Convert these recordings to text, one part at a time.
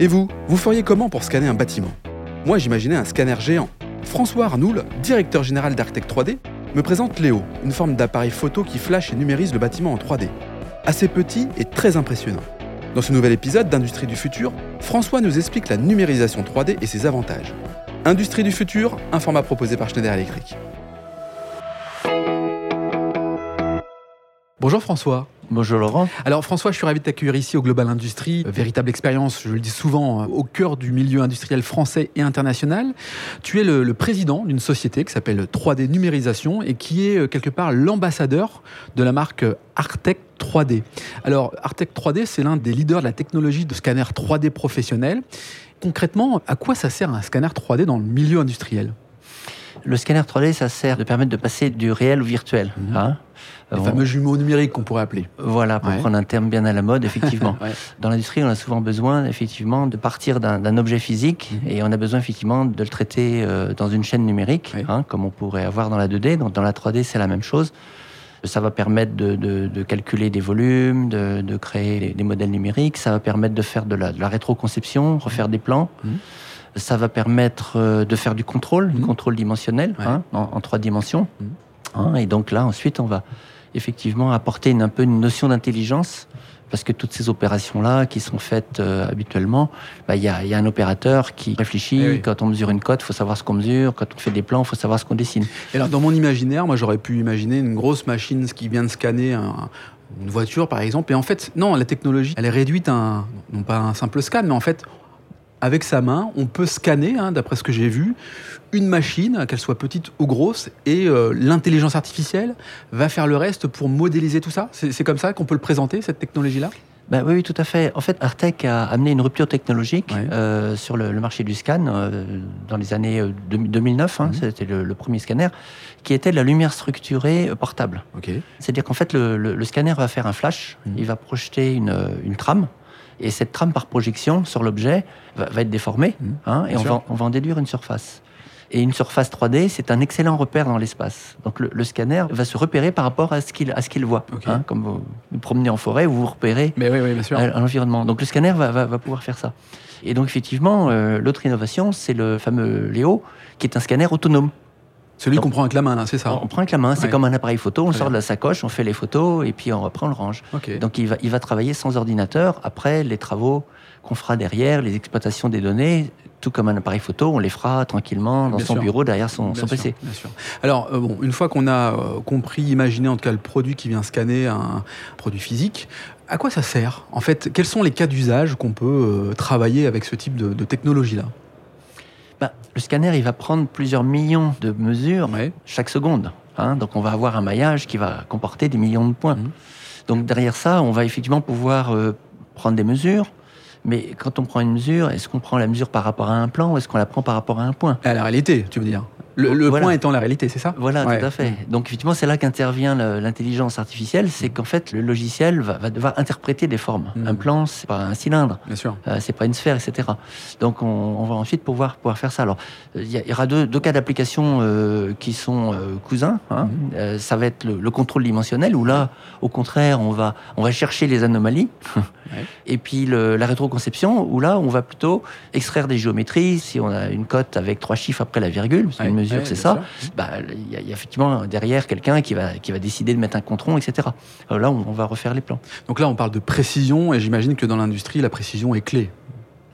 Et vous, vous feriez comment pour scanner un bâtiment? Moi, j'imaginais un scanner géant. François Arnoul, directeur général d'Artec 3D, me présente Léo, une forme d'appareil photo qui flash et numérise le bâtiment en 3D. Assez petit et très impressionnant. Dans ce nouvel épisode d'Industrie du futur, François nous explique la numérisation 3D et ses avantages. Industrie du futur, un format proposé par Schneider Electric. Bonjour François. Bonjour Laurent. Alors François, je suis ravi de t'accueillir ici au Global Industrie, euh, véritable expérience, je le dis souvent, euh, au cœur du milieu industriel français et international. Tu es le, président d'une société qui s'appelle 3D Numérisation et qui est euh, quelque part l'ambassadeur de la marque Artec 3D. Alors Artec 3D, c'est l'un des leaders de la technologie de scanner 3D professionnel. Concrètement, à quoi ça sert un scanner 3D dans le milieu industriel? Le scanner 3D, ça sert de permettre de passer du réel au virtuel. Mhm. Hein. Les fameux jumeaux numériques qu'on pourrait appeler. Voilà, pour prendre un terme bien à la mode, effectivement. Dans l'industrie, on a souvent besoin, effectivement, de partir d'un objet physique mhm. et on a besoin, effectivement, de le traiter euh, dans une chaîne numérique, hein, comme on pourrait avoir dans la 2D. Donc, dans la 3D, c'est la même chose. Ça va permettre de, calculer des volumes, de, créer des modèles numériques. Ça va permettre de faire de la, rétroconception, refaire des plans. Mhm. Ça va permettre euh, de faire du contrôle, du contrôle dimensionnel, hein, en, trois dimensions. Hein, et donc là, ensuite, on va effectivement apporter une, un peu une notion d'intelligence parce que toutes ces opérations-là qui sont faites euh, habituellement, bah, il y, a, y, a, un opérateur qui réfléchit. Eh quand on mesure une cote, il faut savoir ce qu'on mesure. Quand on fait des plans, il faut savoir ce qu'on dessine. Et alors, dans mon imaginaire, moi, j'aurais pu imaginer une grosse machine qui vient de scanner une voiture, par exemple. Et en fait, non, la technologie, elle est réduite à un, non pas un simple scan, mais en fait, avec sa main, on peut scanner, hein, d'après ce que j'ai vu, une machine, qu'elle soit petite ou grosse, et euh, l'intelligence artificielle va faire le reste pour modéliser tout ça. C'est comme ça qu'on peut le présenter, cette technologie-là? Ben oui, tout à fait. En fait, Artec a amené une rupture technologique euh, sur le, marché du scan euh, dans les années 2009. Hein, mhm. C'était le, premier scanner qui était la lumière structurée portable. C'est-à-dire qu'en fait, le, scanner va faire un flash, mhm. il va projeter une, une trame et cette trame par projection sur l'objet va, être déformée, mmh. hein, et on va, on va, en déduire une surface. Et une surface 3D, c'est un excellent repère dans l'espace. Donc le, scanner va se repérer par rapport à ce qu'il à ce qu'il voit. Hein, comme vous vous promenez en forêt, vous vous repérez Mais oui, oui, bien sûr. à, l'environnement. Donc le scanner va, va, va, pouvoir faire ça. Et donc effectivement, euh, l'autre innovation, c'est le fameux Léo, qui est un scanner autonome. Celui qu'on prend avec la main, c'est ça On prend avec la main, c'est comme un appareil photo, on sort de la sacoche, on fait les photos et puis on reprend le range. Donc il va, il va travailler sans ordinateur. Après, les travaux qu'on fera derrière, les exploitations des données, tout comme un appareil photo, on les fera tranquillement dans son bureau derrière son, PC. Bien sûr. Alors, euh, bon, une fois qu'on a euh, compris, imaginé en tout cas le produit qui vient scanner un produit physique, à quoi ça sert? En fait, quels sont les cas d'usage qu'on peut euh, travailler avec ce type de technologie-là? Bah, le scanner, il va prendre plusieurs millions de mesures chaque seconde. Hein. donc on va avoir un maillage qui va comporter des millions de points. Mmh. Donc derrière ça, on va effectivement pouvoir euh, prendre des mesures. Mais quand on prend une mesure, est-ce qu'on prend la mesure par rapport à un plan ou est-ce qu'on la prend par rapport à un point? À la réalité, tu veux dire? Le, point étant la réalité, c'est ça Voilà, tout à fait. Donc effectivement, c'est là qu'intervient l'intelligence artificielle, c'est qu'en fait, le logiciel va, devoir interpréter des formes. Hmm. Un plan, c'est pas un cylindre, euh, c'est pas une sphère, etc. Donc on, va ensuite pouvoir pouvoir faire ça. Alors il y, aura deux, cas d'application euh, qui sont euh, cousins. Hein. Hmm. ça va être le, contrôle dimensionnel où là, au contraire, on va on va chercher les anomalies. Et puis la rétroconception où là, on va plutôt extraire des géométries. Si on a une cote avec trois chiffres après la virgule, c'est ça. Bah, il y, a effectivement derrière quelqu'un qui va, qui va décider de mettre un contron, etc. Euh, là, on, va refaire les plans. Donc là, on parle de précision, et j'imagine que dans l'industrie, la précision est clé.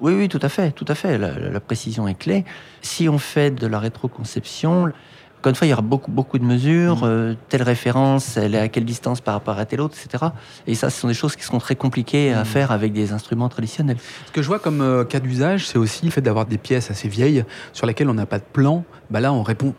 Oui, oui, tout à fait, tout à fait. La, précision est clé. Si on fait de la rétroconception, encore une fois, il y aura beaucoup, beaucoup de mesures. Mmh. Euh, telle référence, elle est à quelle distance par rapport à telle autre, etc. Et ça, ce sont des choses qui seront très compliquées à mmh. faire avec des instruments traditionnels. Ce que je vois comme euh, cas d'usage, c'est aussi le fait d'avoir des pièces assez vieilles sur lesquelles on n'a pas de plan. Bah là, on répond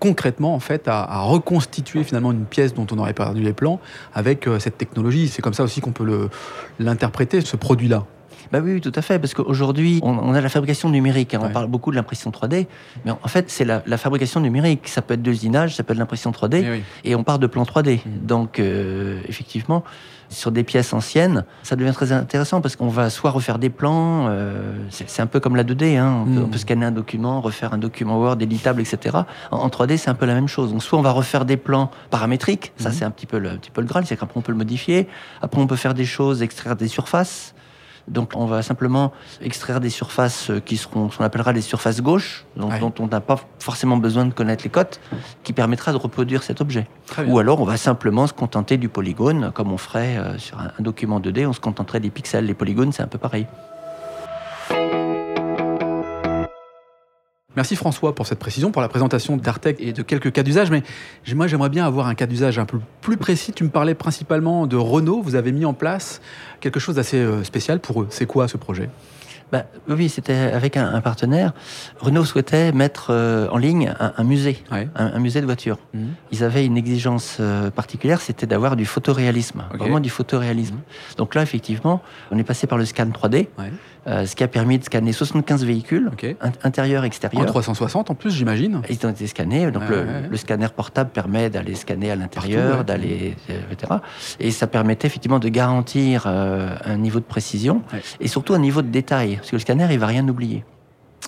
concrètement en fait à, reconstituer finalement une pièce dont on aurait perdu les plans avec euh, cette technologie. C'est comme ça aussi qu'on peut l'interpréter, ce produit-là. Bah oui, tout à fait, parce qu'aujourd'hui, on, a la fabrication numérique. Hein. On parle beaucoup de l'impression 3D, mais en fait, c'est la, fabrication numérique. Ça peut être de l'usinage, ça peut être l'impression 3D, eh et on parle de plan 3D. Mmh. Donc, euh, effectivement, sur des pièces anciennes, ça devient très intéressant parce qu'on va soit refaire des plans, euh, c'est un peu comme la 2D, hein. on, peut, mmh. scanner un document, refaire un document Word éditable, etc. En, 3D, c'est un peu la même chose. Donc, soit on va refaire des plans paramétriques, ça mmh. c'est un petit peu le, un petit peu le Graal, c'est qu'après on peut le modifier. Après, on peut faire des choses, extraire des surfaces. Donc on va simplement extraire des surfaces qui seront ce qu'on appellera les surfaces gauches, dont, on n'a pas forcément besoin de connaître les cotes, qui permettra de reproduire cet objet. Ou alors on va simplement se contenter du polygone, comme on ferait euh, sur un, document 2D, on se contenterait des pixels. Les polygones, c'est un peu pareil. Merci François pour cette précision, pour la présentation d'Artec et de quelques cas d'usage. Mais moi, j'aimerais bien avoir un cas d'usage un peu plus précis. Tu me parlais principalement de Renault. Vous avez mis en place quelque chose d'assez euh, spécial pour eux. C'est quoi ce projet? Bah, oui, c'était avec un, partenaire. Renault souhaitait mettre euh, en ligne un, musée, un, musée de voitures. Mhm. Ils avaient une exigence euh, particulière, c'était d'avoir du photoréalisme, vraiment du photoréalisme. Donc là, effectivement, on est passé par le scan 3D. Euh, ce qui a permis de scanner 75 véhicules, intérieur, extérieur. En 360 en plus, j'imagine Ils ont été scannés. Donc le, scanner portable permet d'aller scanner à l'intérieur, d'aller, etc. Et ça permettait effectivement de garantir un niveau de précision et surtout un niveau de détail parce que le scanner, il va rien oublier.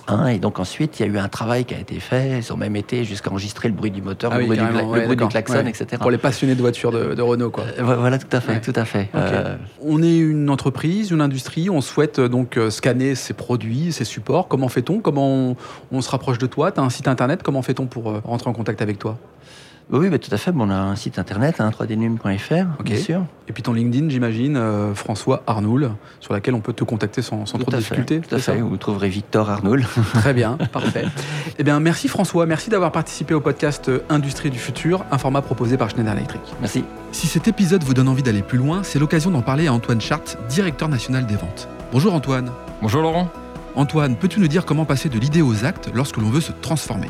Hein, et donc ensuite, il y a eu un travail qui a été fait. Ils ont même été jusqu'à enregistrer le bruit du moteur, ah le, bruit, du, klaxon, etc. Pour les passionnés de voitures de, Renault, quoi. Euh, voilà, tout à fait, tout à fait. Euh, on est une entreprise, une industrie. On souhaite euh, donc scanner ses produits, ses supports. Comment fait-on? Comment on, on, se rapproche de toi? Tu as un site internet? Comment fait-on pour rentrer en contact avec toi? Oui, tout à fait. Bon, on a un site internet, hein, 3dnum.fr, bien sûr. Et puis ton LinkedIn, j'imagine, euh, François Arnoul, sur laquelle on peut te contacter sans, sans trop de difficultés. Tout à fait, vous trouverez Victor Arnoul. Très bien, parfait. Eh bien, merci François, merci d'avoir participé au podcast Industrie du futur, un format proposé par Schneider Electric. Merci. Si cet épisode vous donne envie d'aller plus loin, c'est l'occasion d'en parler à Antoine Chart, directeur national des ventes. Bonjour Antoine. Bonjour Laurent. Antoine, peux-tu nous dire comment passer de l'idée aux actes lorsque l'on veut se transformer?